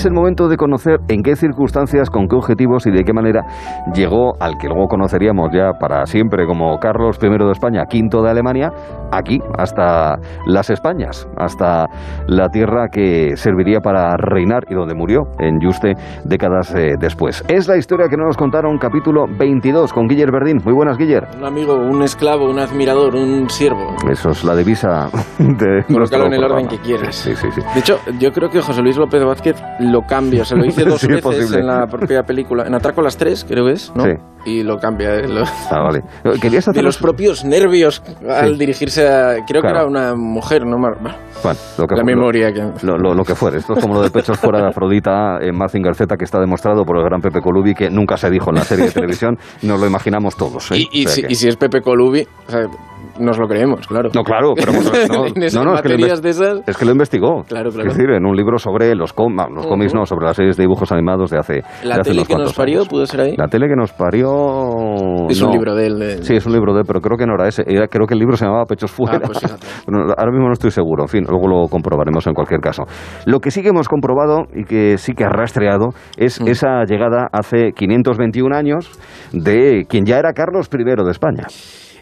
es el momento de conocer en qué circunstancias, con qué objetivos y de qué manera llegó al que luego conoceríamos ya para siempre como Carlos I de España, quinto de Alemania, aquí, hasta las Españas, hasta la tierra que serviría para reinar y donde murió en Juste décadas eh, después. Es la historia que nos contaron capítulo 22 con Guiller Verdín. Muy buenas, Guiller. Un amigo, un esclavo, un admirador, un siervo. Eso es la divisa de Colócalo en el orden que quieras. Sí, sí, sí. De hecho, yo creo que José Luis López Vázquez lo cambia. Se lo dice dos Sí, veces en la propia película. En Atraco a las tres, creo que es, ¿no? Sí. Y lo cambia. eh, lo- Ah, vale. Querías de hacer los propios nervios al Sí. dirigirse a... Creo Claro. que era una mujer, ¿no? Bueno, lo que la memoria que... Lo, lo- lo que fuere. Esto es como lo de pechos fuera de Afrodita en Mazinger Z, que está demostrado por el gran Pepe Colubi, que nunca se dijo en la serie de televisión. Nos lo imaginamos todos. ¿eh? Y, y O sea si, que- y si es Pepe Colubi, o sea, nos lo creemos, claro. No, claro, pero bueno, no, no, no, es que lo de esas... Es que lo investigó. Claro, claro. Es decir, en un libro sobre los, com- ah, los cómics, no, sobre las series de dibujos animados de hace, La de hace tele unos que nos parió, años. ¿pudo ser ahí? La tele que nos parió. Es un no. libro de él. de- Sí, es un libro de, pero creo que no era ese. Era- creo que el libro se llamaba Pechos Fuera. Ah, pues ahora mismo no estoy seguro. En fin, luego lo comprobaremos en cualquier caso. Lo que sí que hemos comprobado y que sí que ha rastreado es Mm. esa llegada hace 521 años de quien ya era Carlos I de España.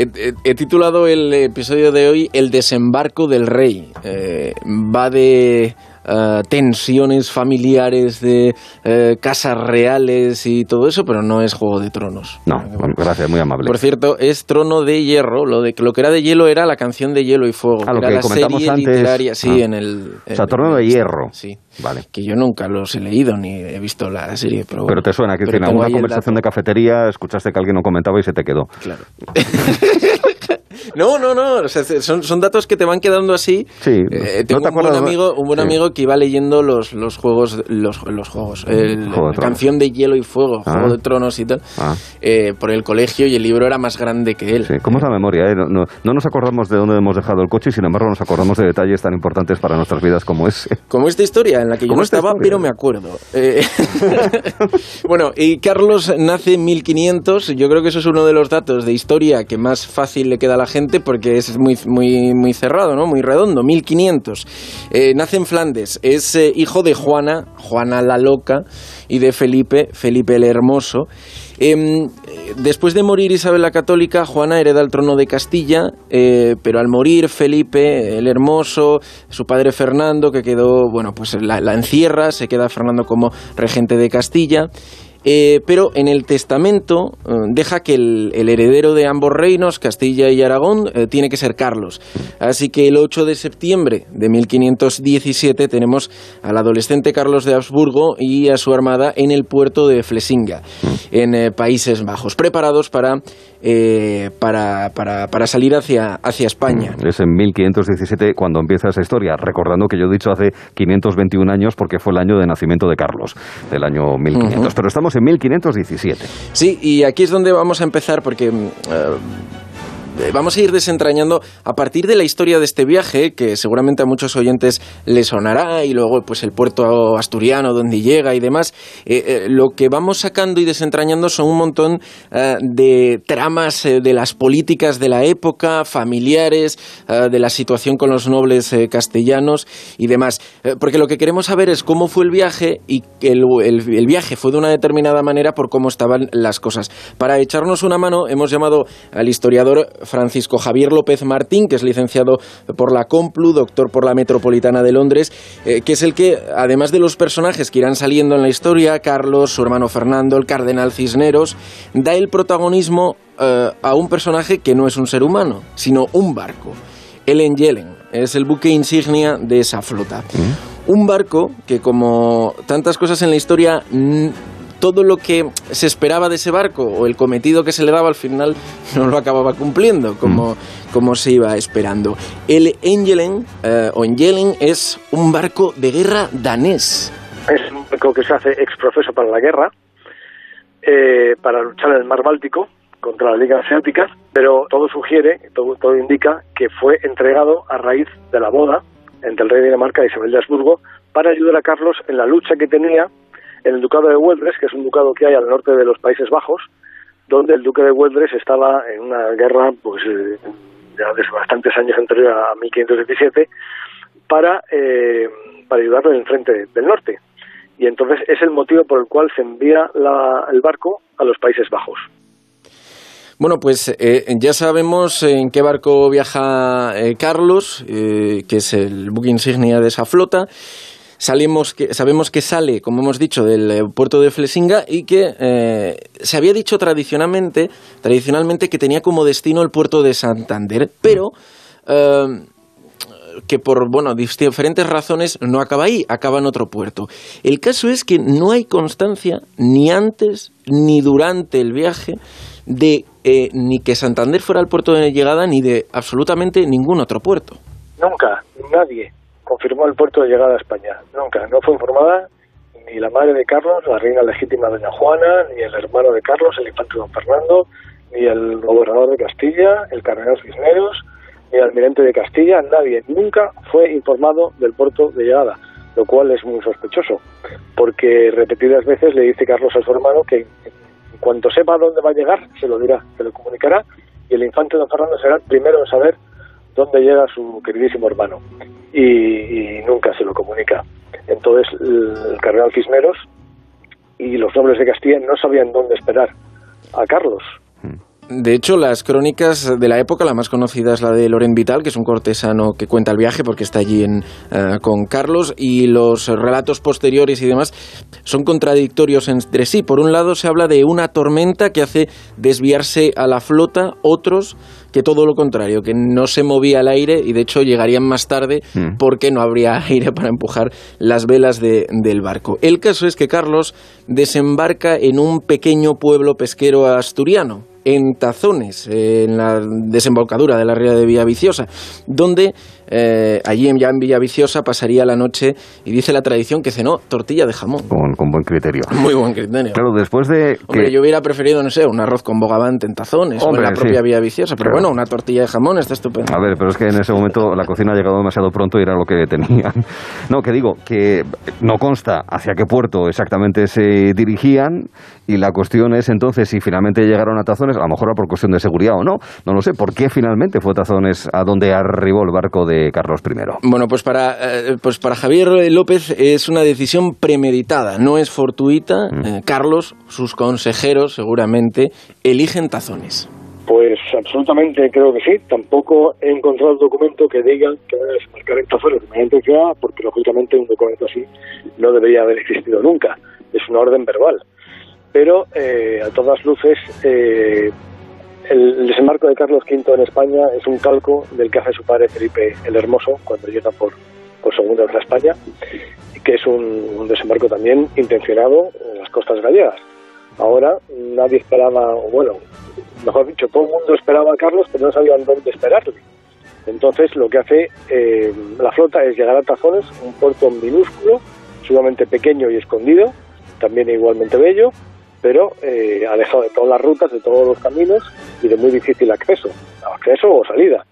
He, titulado el episodio de hoy El desembarco del rey. Eh, va de eh, tensiones familiares, de eh, casas reales y todo eso, pero no es Juego de Tronos. No, gracias, muy amable. Por cierto, es Trono de Hierro. Lo, de, lo que era de hielo era la canción de Hielo y Fuego. Ah, lo era que la comentamos serie antes. literaria, sí, Ah. en el... O sea, Trono de Hierro. Sí. Vale. Que yo nunca los he leído ni he visto la serie, pero... Pero te suena que en alguna conversación de cafetería escuchaste que alguien lo comentaba y se te quedó. Claro. no, no, no. o sea, son, son datos que te van quedando así. Sí. Eh, ¿No tengo te un buen amigo, un buen Sí. amigo que iba leyendo los, los juegos, los, los juegos, el- Juego de la canción de Hielo y Fuego, Ah. Juego de Tronos y tal, Ah. eh, por el colegio y el libro era más grande que él. Sí, ¿Cómo es la memoria? eh? No, no- no nos acordamos de dónde hemos dejado el coche y sin embargo nos acordamos de detalles tan importantes para nuestras vidas como ese. Como esta historia en la que yo no esta estaba, historia. pero me acuerdo. Eh, bueno, y Carlos nace en 1500. Yo creo que eso es uno de los datos de historia que más fácil le queda a la gente porque es muy, muy, muy cerrado, ¿no? Muy redondo. 1500. Eh, nace en Flandes. Es eh, hijo de Juana, Juana la Loca, y de Felipe, Felipe el Hermoso. Em, eh, después de morir Isabel la Católica, Juana hereda el trono de Castilla, eh, pero al morir Felipe el Hermoso, su padre Fernando, que quedó, bueno, pues la, la encierra, se queda Fernando como regente de Castilla. Eh, pero en el testamento eh, deja que el, el heredero de ambos reinos, Castilla y Aragón, eh, tiene que ser Carlos. Así que el 8 de septiembre de 1517 tenemos al adolescente Carlos de Habsburgo y a su armada en el puerto de Flesinga, en eh, Países Bajos, preparados para, eh, para, para, para salir hacia, hacia España. Es en 1517 cuando empieza esa historia, recordando que yo he dicho hace 521 años porque fue el año de nacimiento de Carlos, del año 1500. Pero estamos en 1517. Sí, y aquí es donde vamos a empezar porque... mm, eh, Vamos a ir desentrañando a partir de la historia de este viaje, que seguramente a muchos oyentes les sonará, y luego pues el puerto asturiano donde llega y demás. Eh, eh, lo que vamos sacando y desentrañando son un montón eh, de tramas eh, de las políticas de la época, familiares, eh, de la situación con los nobles eh, castellanos y demás. Eh, porque lo que queremos saber es cómo fue el viaje y el- el viaje fue de una determinada manera por cómo estaban las cosas. Para echarnos una mano hemos llamado al historiador Francisco Javier López Martín, que es licenciado por la Complu, doctor por la Metropolitana de Londres, eh, que es el que, además de los personajes que irán saliendo en la historia, Carlos, su hermano Fernando, el cardenal Cisneros, da el protagonismo eh, a un personaje que no es un ser humano, sino un barco. Ellen Yellen es el buque insignia de esa flota. Un barco que, como tantas cosas en la historia, mm, todo lo que se esperaba de ese barco o el cometido que se le daba al final no lo acababa cumpliendo como, como se iba esperando. El Engelen eh, o Engelen es un barco de guerra danés. Es un barco que se hace ex profeso para la guerra, eh, para luchar en el mar Báltico contra la Liga Asiática, pero todo sugiere, todo, todo indica que fue entregado a raíz de la boda entre el rey de Dinamarca y Isabel de Habsburgo para ayudar a Carlos en la lucha que tenía en el ducado de Güeldres, que es un ducado que hay al norte de los Países Bajos, donde el duque de Güeldres estaba en una guerra pues eh, ya desde bastantes años anterior a 1517 para, eh, para ayudarlo en el frente del norte. y entonces es el motivo por el cual se envía el barco a los Países Bajos. Bueno, pues eh, ya sabemos en qué barco viaja eh, Carlos, eh, que es el buque insignia de esa flota. Salimos que, sabemos que sale, como hemos dicho, del puerto de Flesinga y que se había dicho tradicionalmente, tradicionalmente que tenía como destino el puerto de Santander, pero que por bueno, diferentes razones no acaba ahí, acaba en otro puerto. El caso es que no hay constancia ni antes ni durante el viaje de eh, ni que Santander fuera el puerto de llegada ni de absolutamente ningún otro puerto. Nunca, nadie confirmó el puerto de llegada a España. Nunca. No fue informada ni la madre de Carlos, la reina legítima doña Juana, ni el hermano de Carlos, el infante don Fernando, ni el gobernador de Castilla, el cardenal Cisneros, ni el almirante de Castilla, nadie nunca fue informado del puerto de llegada, lo cual es muy sospechoso, porque repetidas veces le dice Carlos a su hermano que en cuanto sepa dónde va a llegar, se lo dirá, se lo comunicará, y el infante don Fernando será el primero en saber dónde llega su queridísimo hermano, y, nunca se lo comunica. Entonces el, el cardenal Cisneros y los nobles de Castilla no sabían dónde esperar a Carlos, de hecho, las crónicas de la época, la más conocida es la de Loren Vital, que es un cortesano que cuenta el viaje porque está allí en, eh, con Carlos, y los relatos posteriores y demás son contradictorios entre sí. Por un lado, se habla de una tormenta que hace desviarse a la flota, otros que todo lo contrario, que no se movía el aire y de hecho llegarían más tarde mm. porque no habría aire para empujar las velas del barco. El caso es que Carlos desembarca en un pequeño pueblo pesquero asturiano, en Tazones, en la desembocadura de la ría de Villaviciosa, donde eh, allí ya en Villaviciosa pasaría la noche y dice la tradición que cenó tortilla de jamón. Con, buen criterio. Muy buen criterio. Claro, después de... Hombre, yo hubiera preferido, no sé, un arroz con bogavante en tazones o en la propia Villaviciosa, pero bueno, una tortilla de jamón está estupendo. A ver, pero es que en ese momento la cocina ha llegado demasiado pronto y era lo que tenían. No, que digo, que no consta hacia qué puerto exactamente se dirigían y la cuestión es entonces si finalmente llegaron a Tazones, a lo mejor era por cuestión de seguridad o no, no lo sé, ¿por qué finalmente fue Tazones a donde arribó el barco de Carlos I. Bueno, pues para, eh, pues para Javier López es una decisión premeditada, no es fortuita. Mm. Eh, Carlos, sus consejeros seguramente, eligen tazones. Pues absolutamente creo que sí. Tampoco he encontrado el documento que diga que van a desembarcar en tazones de manera porque lógicamente un documento así no debería haber existido nunca. Es una orden verbal. Pero eh, a todas luces el desembarco de Carlos V en España es un calco del que hace su padre Felipe el Hermoso cuando llega por, por segunda vez a España, que es un, desembarco también intencionado en las costas gallegas. Ahora nadie esperaba, o bueno, mejor dicho, todo el mundo esperaba a Carlos, pero no sabían dónde esperarle. Entonces lo que hace eh, la flota es llegar a Tazones, un puerto minúsculo, sumamente pequeño y escondido, también igualmente bello, pero eh, alejado de todas las rutas, de todos los caminos y de muy difícil acceso, acceso o salida.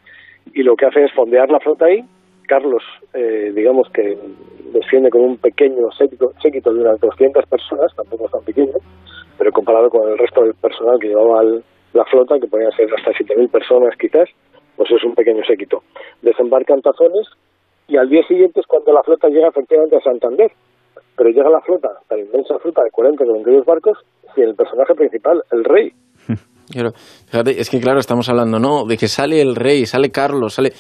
Y lo que hace es fondear la flota ahí. Carlos, eh, digamos que desciende con un pequeño séquito, de unas 200 personas, tampoco es tan pequeño, pero comparado con el resto del personal que llevaba la flota, que podían ser hasta 7.000 personas quizás, pues es un pequeño séquito. Desembarcan Tazones y al día siguiente es cuando la flota llega efectivamente a Santander. Pero llega la flota, la inmensa flota de 40 42 barcos, el personaje principal, el rey. fíjate, es que claro, estamos hablando, ¿no? De que sale el rey, sale Carlos, sale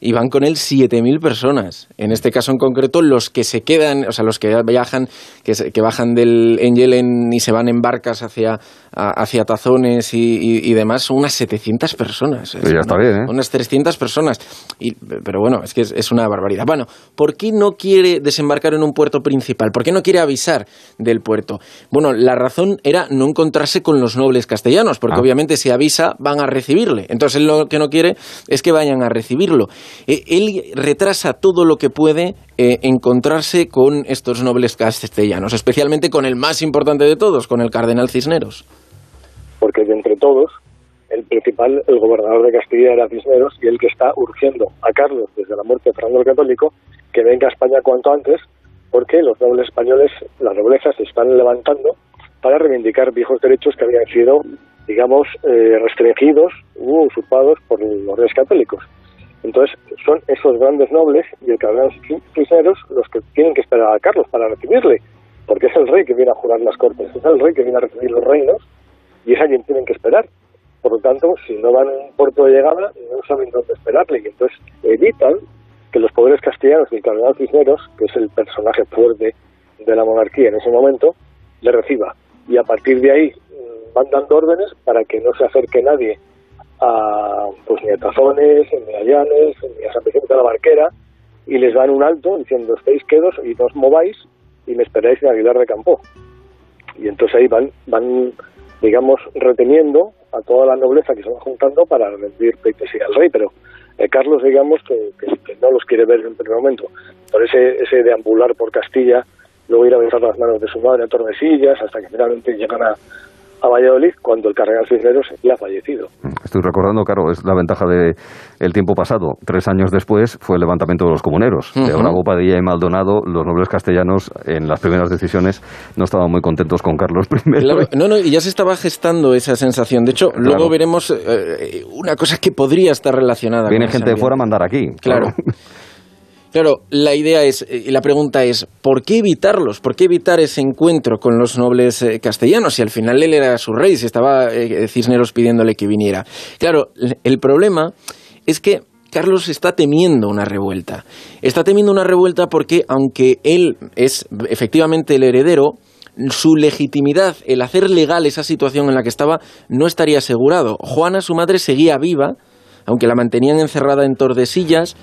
y van con él 7.000 personas. En este caso en concreto, los que se quedan, o sea, los que viajan, que, que bajan del Engelen y se van en barcas hacia, hacia Tazones y, demás, son unas 700 personas. ya está bien, ¿eh? Unas 300 personas. Y, pero bueno, es que es, una barbaridad. Bueno, ¿por qué no quiere desembarcar en un puerto principal? ¿Por qué no quiere avisar del puerto? Bueno, la razón era no encontrarse con los nobles castellanos, porque ah. obviamente si avisa van a recibirle. Entonces él lo que no quiere es que vayan a recibirlo. Eh, él retrasa todo lo que puede eh, encontrarse con estos nobles castellanos, especialmente con el más importante de todos, con el cardenal Cisneros. Porque de entre todos, el principal, el gobernador de Castilla era Cisneros y el que está urgiendo a Carlos desde la muerte de Fernando el Católico que venga a España cuanto antes, porque los nobles españoles, las noblezas se están levantando para reivindicar viejos derechos que habían sido, digamos, eh, restringidos u usurpados por los reyes católicos. Entonces, son esos grandes nobles y el cardenal Cisneros los que tienen que esperar a Carlos para recibirle. porque es el rey que viene a jurar las cortes, es el rey que viene a recibir los reinos y es a quien tienen que esperar. Por lo tanto, si no van a un puerto de llegada, no saben dónde esperarle y entonces evitan que los poderes castellanos y el cardenal Cisneros, que es el personaje fuerte de la monarquía en ese momento, le reciba. Y a partir de ahí mm, van dando órdenes para que no se acerque nadie a, pues ni a Tazones, ni a Llanes, ni a San Vicente de la Barquera, y les dan un alto diciendo, estéis quedos y no os mováis y me esperáis en Aguilar de Campo. Y entonces ahí van, van digamos, reteniendo a toda la nobleza que se va juntando para rendir pleitesía al rey, pero eh, Carlos, digamos, que, no los quiere ver en primer momento. Por ese, ese deambular por Castilla, luego ir a besar las manos de su madre a Tordesillas, hasta que finalmente llegan a, a Valladolid cuando el cardenal Cisneros ya ha fallecido. Estoy recordando, claro, es la ventaja del el tiempo pasado. Tres años después fue el levantamiento de los comuneros. De Bravo, Padilla y Maldonado, los nobles castellanos, en las primeras decisiones, no estaban muy contentos con Carlos I. no, no, y ya se estaba gestando esa sensación. De hecho, luego veremos eh, una cosa que podría estar relacionada Viene gente de fuera a mandar aquí. Claro. Claro, la idea es, y la pregunta es, ¿por qué evitarlos? ¿Por qué evitar ese encuentro con los nobles eh, castellanos? Si al final él era su rey, si estaba eh, Cisneros pidiéndole que viniera. Claro, el problema es que Carlos está temiendo una revuelta. Está temiendo una revuelta porque, aunque él es efectivamente el heredero, su legitimidad, el hacer legal esa situación en la que estaba, no estaría asegurado. Juana, su madre, seguía viva, aunque la mantenían encerrada en Tordesillas,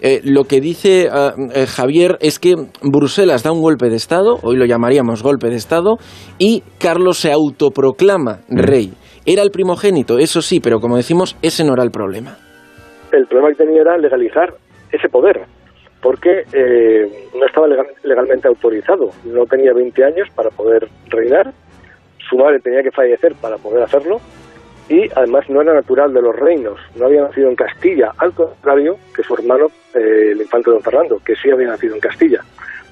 eh, lo que dice ah, eh, Javier es que Bruselas da un golpe de Estado, hoy lo llamaríamos golpe de Estado, y Carlos se autoproclama mm. rey. Era el primogénito, eso sí, pero como decimos, ese no era el problema. El problema que tenía era legalizar ese poder, porque eh, no estaba legalmente autorizado, no tenía 20 años para poder reinar, su madre tenía que fallecer para poder hacerlo, y además no era natural de los reinos, no había nacido en Castilla, al contrario que su hermano, eh, el infante don Fernando, que sí había nacido en Castilla.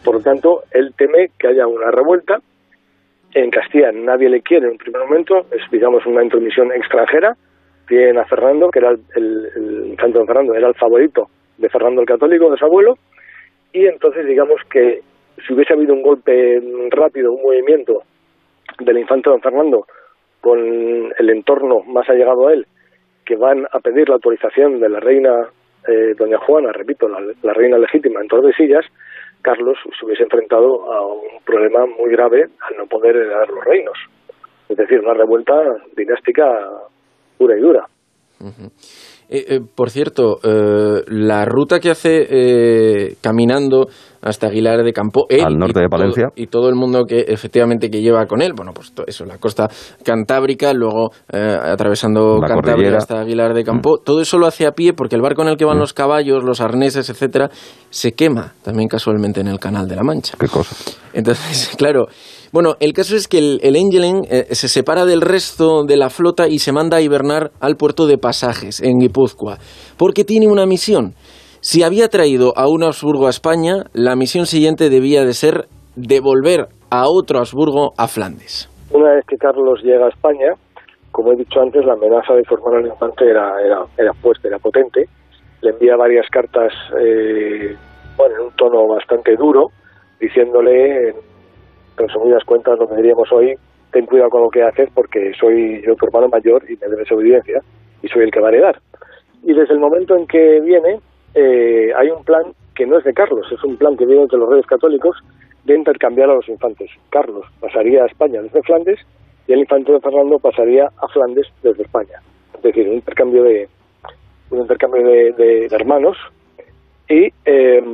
Por lo tanto, él teme que haya una revuelta. En Castilla nadie le quiere en un primer momento, es digamos una intromisión extranjera. Tienen a Fernando, que era el, infante don Fernando, era el favorito de Fernando el Católico, de su abuelo, y entonces digamos que si hubiese habido un golpe rápido, un movimiento del infante don Fernando con el entorno más allegado a él, que van a pedir la autorización de la reina eh, doña Juana, repito, la, reina legítima en Tordesillas, Carlos se hubiese enfrentado a un problema muy grave al no poder heredar los reinos. Es decir, una revuelta dinástica pura y dura. Eh, eh, por cierto, eh, la ruta que hace caminando hasta Aguilar de Campo, al norte de Palencia, y todo el mundo que efectivamente que lleva con él, bueno, pues eso, la costa cantábrica, luego atravesando Cantabria hasta Aguilar de Campo, mm. todo eso lo hace a pie porque el barco en el que van mm. los caballos, los arneses, etcétera, se quema también casualmente en el Canal de la Mancha. Qué cosa. Entonces, claro, bueno, el caso es que el, el eh, se separa del resto de la flota y se manda a hibernar al puerto de Pasajes, en Guipúzcoa, porque tiene una misión. Si había traído a un Habsburgo a España, la misión siguiente debía de ser devolver a otro Habsburgo a Flandes. Una vez que Carlos llega a España, como he dicho antes, la amenaza de formar al infante era, era, era fuerte, era potente. Le envía varias cartas eh, bueno, en un tono bastante duro, diciéndole resumidas cuentas, lo que diríamos hoy, ten cuidado con lo que haces porque soy yo tu hermano mayor y me debes obediencia y soy el que va a heredar. Y desde el momento en que viene, eh, hay un plan que no es de Carlos, es un plan que viene entre los reyes católicos de intercambiar a los infantes. Carlos pasaría a España desde Flandes y el infante de Fernando pasaría a Flandes desde España. Es decir, un intercambio de un intercambio de hermanos y, eh,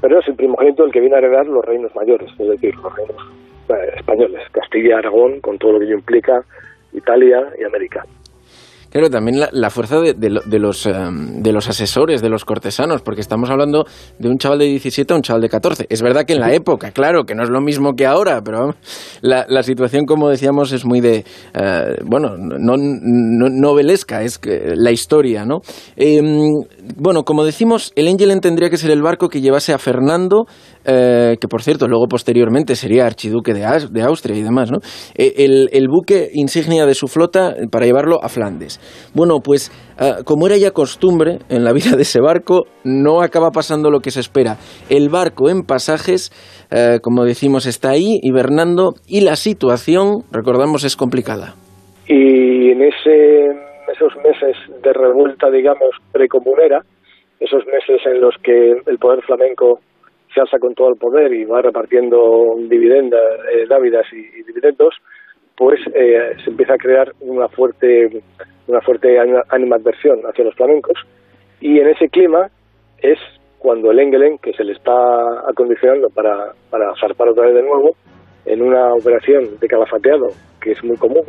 pero es el primogénito el que viene a heredar los reinos mayores, es decir, los reinos eh, españoles, Castilla, Aragón, con todo lo que ello implica, Italia y América. Claro, también la, fuerza de, los, em, de los asesores, de los cortesanos, porque estamos hablando de un chaval de 17 a un chaval de 14. Es verdad que en la época, claro, que no es lo mismo que ahora, pero la, la situación, como decíamos, es muy de, eh, bueno, no, novelesca, es la historia, ¿no? Em, bueno, como decimos, el Angelen tendría que ser el barco que llevase a Fernando eh, que por cierto luego posteriormente sería archiduque de, de Austria y demás, ¿no? Eh, el, el, buque insignia de su flota para llevarlo a Flandes. Bueno, pues como era ya costumbre en la vida de ese barco, no acaba pasando lo que se espera. El barco en pasajes, como decimos, está ahí hibernando y la situación, recordamos, es complicada. Y en ese, esos meses de revuelta, digamos, precomunera, esos meses en los que el poder flamenco se alza con todo el poder y va repartiendo dividendas, eh, dávidas y, dividendos, pues eh, se empieza a crear una fuerte, una fuerte animadversión hacia los flamencos. Y en ese clima es cuando el Engelen, que se le está acondicionando para, para zarpar otra vez de nuevo, en una operación de calafateado, que es muy común,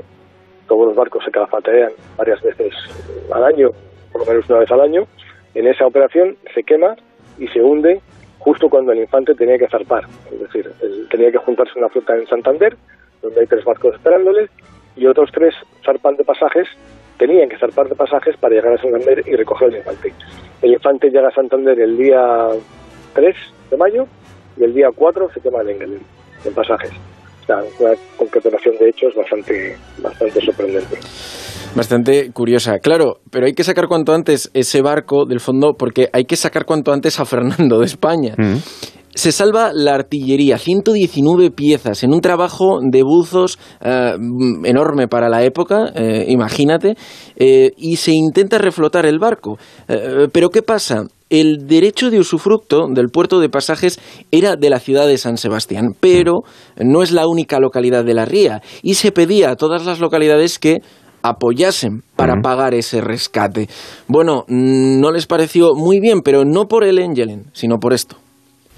todos los barcos se calafatean varias veces al año, por lo menos una vez al año, en esa operación se quema y se hunde justo cuando el infante tenía que zarpar. Es decir, tenía que juntarse una flota en Santander, donde hay tres barcos esperándole, y otros tres zarpan de pasajes tenían que zarpar de pasajes para llegar a Santander y recoger el infante. El infante llega a Santander el día 3 de mayo y el día 4 se quema el Engelen en pasajes. Una concatenación de hechos bastante, bastante sorprendente. Bastante curiosa. Claro, pero hay que sacar cuanto antes ese barco del fondo porque hay que sacar cuanto antes a Fernando de España. Mm. Se salva la artillería, 119 piezas, en un trabajo de buzos eh, enorme para la época, eh, imagínate, eh, y se intenta reflotar el barco. pero ¿qué pasa? El derecho de usufructo del puerto de pasajes era de la ciudad de San Sebastián, pero no es la única localidad de la ría, y se pedía a todas las localidades que apoyasen para pagar ese rescate. Bueno, mm, no les pareció muy bien, pero no por el Engelen, sino por esto.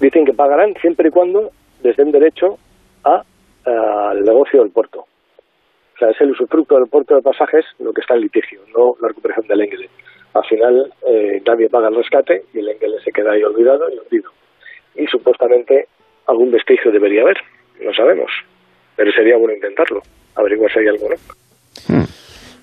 Dicen que pagarán siempre y cuando les den derecho al negocio del puerto. O sea, es el usufructo del puerto de pasajes lo que está en litigio, no la recuperación del Engelen. Al final eh, nadie paga el rescate y el Engelen se queda ahí olvidado y hundido. Y supuestamente algún vestigio debería haber, no sabemos, pero sería bueno intentarlo, averiguar si hay algo, ¿no? Hmm.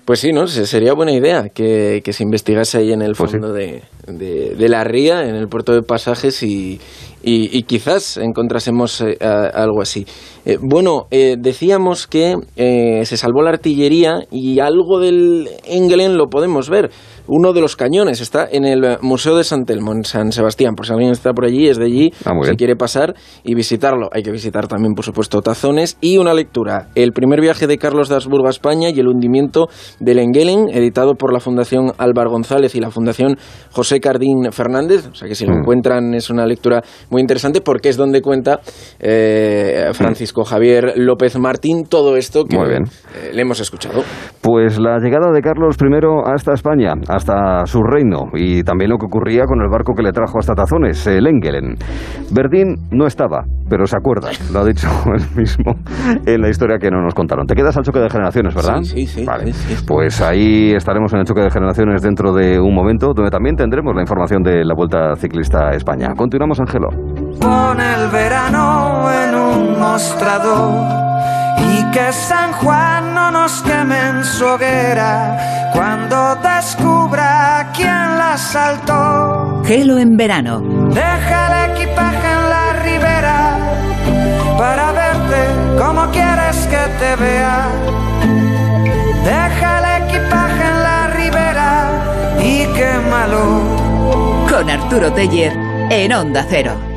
Pues sí, ¿no? Sería buena idea que, se investigase ahí en el pues fondo de, de, la ría, en el puerto de pasajes y, y, quizás encontrásemos eh, algo así. Eh, bueno, eh, decíamos que se salvó la artillería y algo del Engelen lo podemos ver uno de los cañones. Está en el Museo de San Telmo, en San Sebastián. Por si alguien está por allí, es de allí, ah, si quiere pasar y visitarlo. Hay que visitar también, por supuesto, Tazones y una lectura. El primer viaje de Carlos de Habsburgo a España y el hundimiento del Engelen, editado por la Fundación Álvaro González y la Fundación José Cardín Fernández. O sea que si lo mm. encuentran es una lectura muy interesante porque es donde cuenta eh, Francisco Javier López Martín todo esto que eh, le hemos escuchado. Pues la llegada de Carlos I hasta España, hasta su reino y también lo que ocurría con el barco que le trajo hasta Tazones, el Engelen. Verdín no estaba, pero se acuerda, lo ha dicho él mismo en la historia que no nos contaron. Te quedas al choque de generaciones, ¿verdad? Sí, sí, vale. Pues ahí estaremos en el choque de generaciones dentro de un momento, donde también tendremos la información de la Vuelta Ciclista a España. Continuamos, Ángelo. Pon el verano en un mostrador y que San Juan no nos queme en su hoguera cuando descubra quién la saltó. Gelo en verano. Deja el equipaje en la ribera para verte como quieres que te vea. Deja el equipaje en la ribera y quémalo. Con Arturo Teller en Onda Cero.